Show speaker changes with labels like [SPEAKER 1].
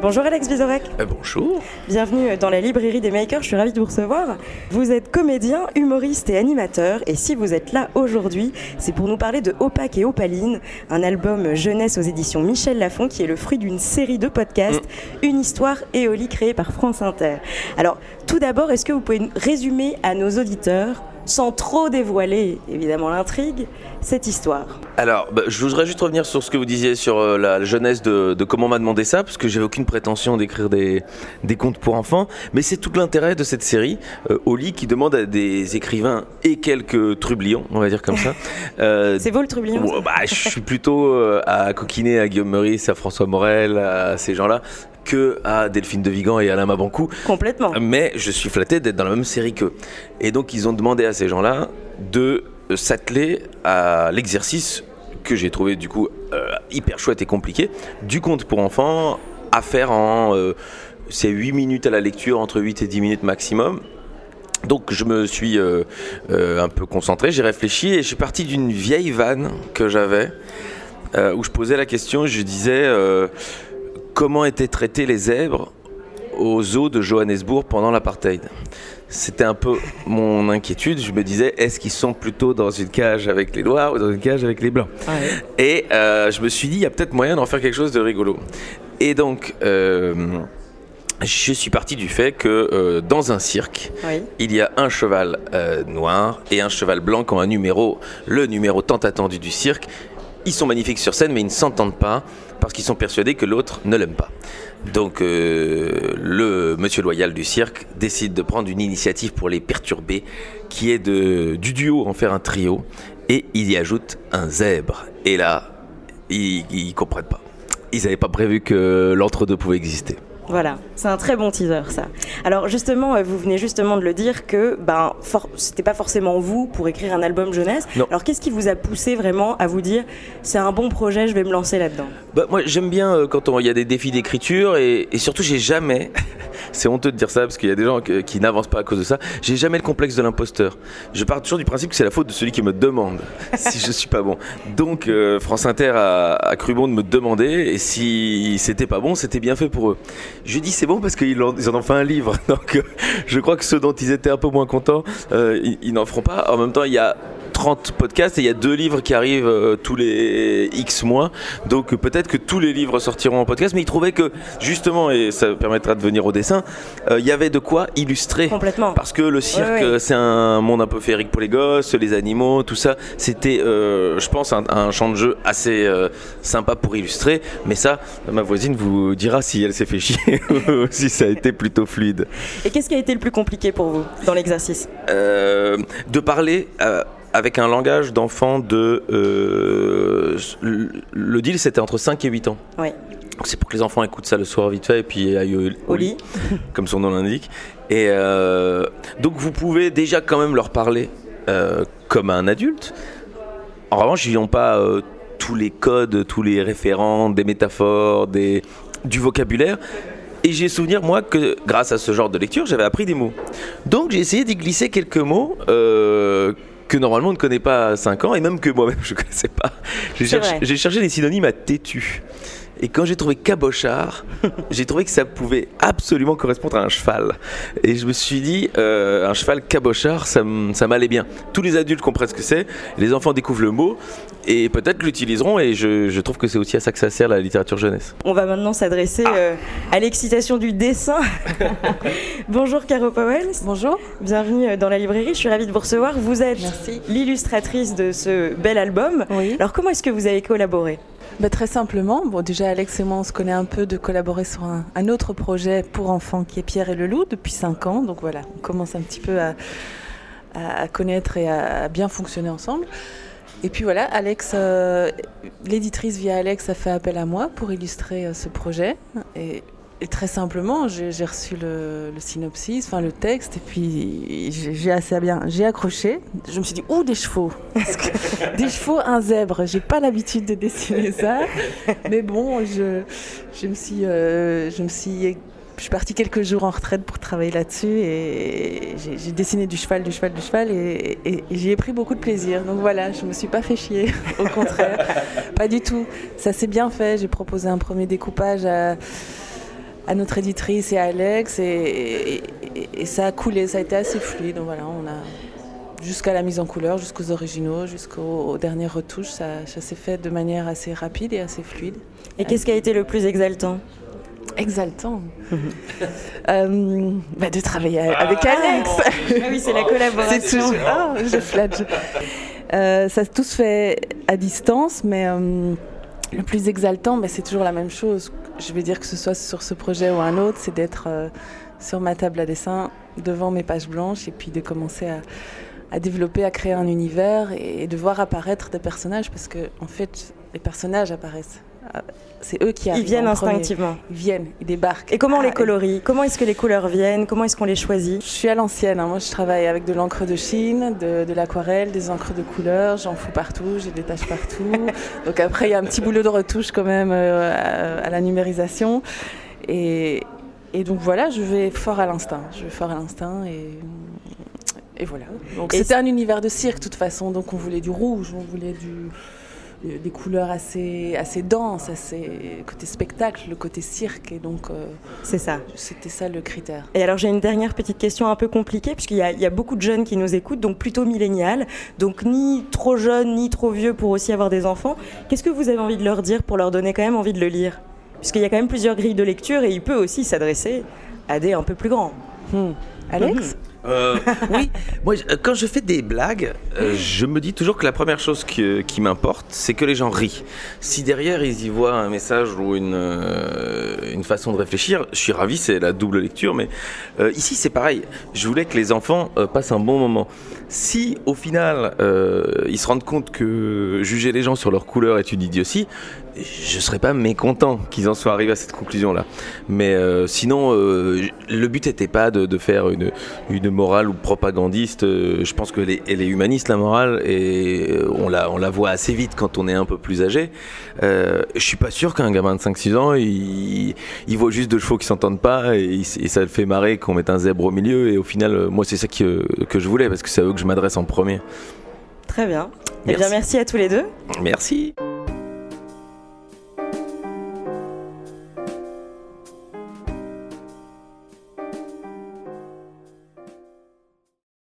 [SPEAKER 1] Bonjour Alex Vizorek.
[SPEAKER 2] Euh, bonjour.
[SPEAKER 1] Bienvenue dans la librairie des makers, je suis ravie de vous recevoir. Vous êtes comédien, humoriste et animateur et si vous êtes là aujourd'hui, c'est pour nous parler de Opaque et Opaline, un album jeunesse aux éditions Michel Lafon qui est le fruit d'une série de podcasts, mm. une histoire éolique créée par France Inter. Alors, tout d'abord, est-ce que vous pouvez résumer à nos auditeurs sans trop dévoiler évidemment l'intrigue, cette histoire.
[SPEAKER 2] Alors, bah, je voudrais juste revenir sur ce que vous disiez sur euh, la jeunesse de, comment on m'a demandé ça, parce que j'avais aucune prétention d'écrire des, des, contes pour enfants, mais c'est tout l'intérêt de cette série, euh, Oli, qui demande à des écrivains et quelques trublions, on va dire comme ça.
[SPEAKER 1] Euh, c'est vous le trublion
[SPEAKER 2] bah, Je suis plutôt à coquiner à Guillaume Meurice, à François Morel, à ces gens-là, que à Delphine de Vigan et Alain Mabancou.
[SPEAKER 1] Complètement.
[SPEAKER 2] Mais je suis flatté d'être dans la même série qu'eux. Et donc ils ont demandé à ces gens-là de euh, s'atteler à l'exercice que j'ai trouvé du coup euh, hyper chouette et compliqué, du conte pour enfants à faire en euh, c'est 8 minutes à la lecture, entre 8 et 10 minutes maximum. Donc je me suis un peu concentré, j'ai réfléchi et je suis parti d'une vieille vanne que j'avais où je posais la question, je disais comment étaient traités les zèbres aux eaux de Johannesburg pendant l'apartheid. C'était un peu mon inquiétude. Je me disais, est-ce qu'ils sont plutôt dans une cage avec les noirs ou dans une cage avec les blancs? Et euh, je me suis dit, il y a peut-être moyen d'en faire quelque chose de rigolo. Et donc, euh, je suis parti du fait que euh, dans un cirque, il y a un cheval noir et un cheval blanc qui ont un numéro, le numéro tant attendu du cirque. Ils sont magnifiques sur scène, mais ils ne s'entendent pas parce qu'ils sont persuadés que l'autre ne l'aime pas. Donc euh, le monsieur loyal du cirque décide de prendre une initiative pour les perturber, qui est de, du duo en faire un trio, et il y ajoute un zèbre. Et là, ils, ne comprennent pas. Ils n'avaient pas prévu que l'entre-deux pouvait exister.
[SPEAKER 1] Voilà, c'est un très bon teaser ça. Alors justement, euh, vous venez justement de le dire que ben c'était pas forcément vous pour écrire un album jeunesse. Alors qu'est-ce qui vous a poussé vraiment à vous dire c'est un bon projet, je vais me lancer là-dedans?
[SPEAKER 2] Bah, moi j'aime bien euh, quand il y a des défis d'écriture et, et, surtout j'ai jamais, c'est honteux de dire ça parce qu'il y a des gens qui, n'avancent pas à cause de ça, j'ai jamais le complexe de l'imposteur. Je pars toujours du principe que c'est la faute de celui qui me demande si je suis pas bon. Donc euh, France Inter a, a cru bon de me demander et si c'était pas bon, c'était bien fait pour eux. Je dis c'est bon parce qu'ils en, ont fait un livre. Donc euh, je crois que ceux dont ils étaient un peu moins contents, euh, ils, n'en feront pas. En même temps, il y a 30 podcasts et il y a deux livres qui arrivent euh, tous les X mois. Donc peut-être que tous les livres sortiront en podcast, mais ils trouvaient que justement, et ça permettra de venir au dessin, il y avait de quoi illustrer.
[SPEAKER 1] Complètement.
[SPEAKER 2] Parce que le cirque, c'est un monde un peu féerique pour les gosses, les animaux, tout ça. C'était, je pense, un, un, champ de jeu assez sympa pour illustrer. Mais ça, ma voisine vous dira si elle s'est fait chier si ça a été plutôt fluide.
[SPEAKER 1] Et qu'est-ce qui a été le plus compliqué pour vous dans l'exercice?
[SPEAKER 2] Euh, De parler euh, avec un langage d'enfant de... Euh, le deal, c'était entre 5 et 8 ans.
[SPEAKER 1] Oui.
[SPEAKER 2] C'est pour que les enfants écoutent ça le soir vite fait et puis aillent au, lit, comme son nom l'indique. Et donc vous pouvez déjà quand même leur parler comme un adulte. En revanche, ils n'ont pas tous les codes, tous les référents, des métaphores, des, du vocabulaire. Et j'ai souvenir, moi, que grâce à ce genre de lecture, j'avais appris des mots. Donc j'ai essayé d'y glisser quelques mots euh, que normalement on ne connaît pas à 5 ans, et même que moi-même je ne connaissais pas. J'ai cherché, cherché, des synonymes à têtu. Et quand j'ai trouvé cabochard, j'ai trouvé que ça pouvait absolument correspondre à un cheval. Et je me suis dit, euh, un cheval cabochard, ça m'allait bien. Tous les adultes comprennent ce que c'est, les enfants découvrent le mot et peut-être l'utiliseront. Et je, trouve que c'est aussi à ça que ça sert la littérature jeunesse.
[SPEAKER 1] On va maintenant s'adresser ah. euh, à l'excitation du dessin. Bonjour Caro Powell.
[SPEAKER 3] Bonjour.
[SPEAKER 1] Bienvenue euh, dans la librairie. Je suis ravie de vous recevoir. Vous êtes l'illustratrice de ce bel album.
[SPEAKER 3] Oui.
[SPEAKER 1] Alors comment est-ce que vous avez collaboré?
[SPEAKER 3] Bah, très simplement, bon, déjà Alex et moi on se connaît un peu de collaborer sur un, autre projet pour enfants qui est Pierre et le loup depuis 5 ans. Donc voilà, on commence un petit peu à, connaître et à, bien fonctionner ensemble. Et puis voilà, Alex, euh, l'éditrice via Alex a fait appel à moi pour illustrer euh, ce projet. Et et très simplement, j'ai reçu le, synopsis, enfin le texte, et puis j'ai assez bien, j'ai accroché. Je me suis dit, ouh, des chevaux, des chevaux, un zèbre. J'ai pas l'habitude de dessiner ça, mais bon, je, je me suis, euh, je me suis je suis partie quelques jours en retraite pour travailler là-dessus et j'ai dessiné du cheval, du cheval, du cheval et, j'y ai pris beaucoup de plaisir. Donc voilà, je me suis pas fait chier, au contraire, pas du tout. Ça s'est bien fait. J'ai proposé un premier découpage à, notre éditrice et à Alex et, ça a coulé, ça a été assez fluide. Donc voilà, on a jusqu'à la mise en couleur, jusqu'aux originaux, jusqu'aux dernières retouches, ça, ça s'est fait de manière assez rapide et assez fluide.
[SPEAKER 1] Et qu'est-ce qui a été le plus exaltant?
[SPEAKER 3] Exaltant euh, bah, de travailler avec ah. Alex.
[SPEAKER 1] Ah oui, c'est la collaboration.
[SPEAKER 3] Oh, je flatte. Euh, ça tout se fait à distance, mais euh, le plus exaltant, bah, c'est toujours la même chose. Je vais dire que ce soit sur ce projet ou un autre, c'est d'être sur ma table à dessin, devant mes pages blanches, et puis de commencer à, développer, à créer un univers et, et de voir apparaître des personnages, parce que en fait, les personnages apparaissent c'est eux qui arrivent.
[SPEAKER 1] Ils viennent instinctivement.
[SPEAKER 3] Ils viennent, ils débarquent.
[SPEAKER 1] Et comment on les ah, colorie? Comment est-ce que les couleurs viennent? Comment est-ce qu'on les choisit?
[SPEAKER 3] Je suis à l'ancienne. Hein. Moi, je travaille avec de l'encre de Chine, de, l'aquarelle, des encres de couleur. J'en fous partout, j'ai des taches partout. donc après, il y a un petit boulot de retouche quand même euh, à, la numérisation. Et, donc voilà, je vais fort à l'instinct. Je vais fort à l'instinct et et voilà. Donc c'était un univers de cirque de toute façon, donc on voulait du rouge, on voulait du, des couleurs assez, assez denses, assez côté spectacle, le côté cirque. Et donc, euh,
[SPEAKER 1] c'est ça.
[SPEAKER 3] C'était ça le critère.
[SPEAKER 1] Et alors, j'ai une dernière petite question un peu compliquée, puisqu'il y, y, a beaucoup de jeunes qui nous écoutent, donc plutôt millénial, donc ni trop jeunes, ni trop vieux pour aussi avoir des enfants. Qu'est-ce que vous avez envie de leur dire pour leur donner quand même envie de le lire? Puisqu'il y a quand même plusieurs grilles de lecture et il peut aussi s'adresser à des un peu plus grands.
[SPEAKER 3] Hmm. Alex? Hmm.
[SPEAKER 2] Euh, oui, moi, quand je fais des blagues, euh, je me dis toujours que la première chose qui, m'importe, c'est que les gens rient. Si derrière ils y voient un message ou une, euh, façon de réfléchir, je suis ravi, c'est la double lecture. Mais ici, c'est pareil. Je voulais que les enfants passent un bon moment. Si au final ils se rendent compte que juger les gens sur leur couleur est une idiotie, je serais pas mécontent qu'ils en soient arrivés à cette conclusion-là. Mais sinon, le but n'était pas de, faire une morale ou propagandiste. Euh, je pense que elle est humaniste la morale et euh, on la, on la voit assez vite quand on est un peu plus âgé. Euh, je suis pas sûr qu'un gamin de 5-6 ans, il, il, voit juste deux chevaux qui s'entendent pas et, ça le fait marrer qu'on mette un zèbre au milieu. Et au final, moi c'est ça que, que je voulais parce que c'est à eux que je m'adresse en premier.
[SPEAKER 1] Très bien. et eh bien, merci à tous les deux.
[SPEAKER 2] Merci.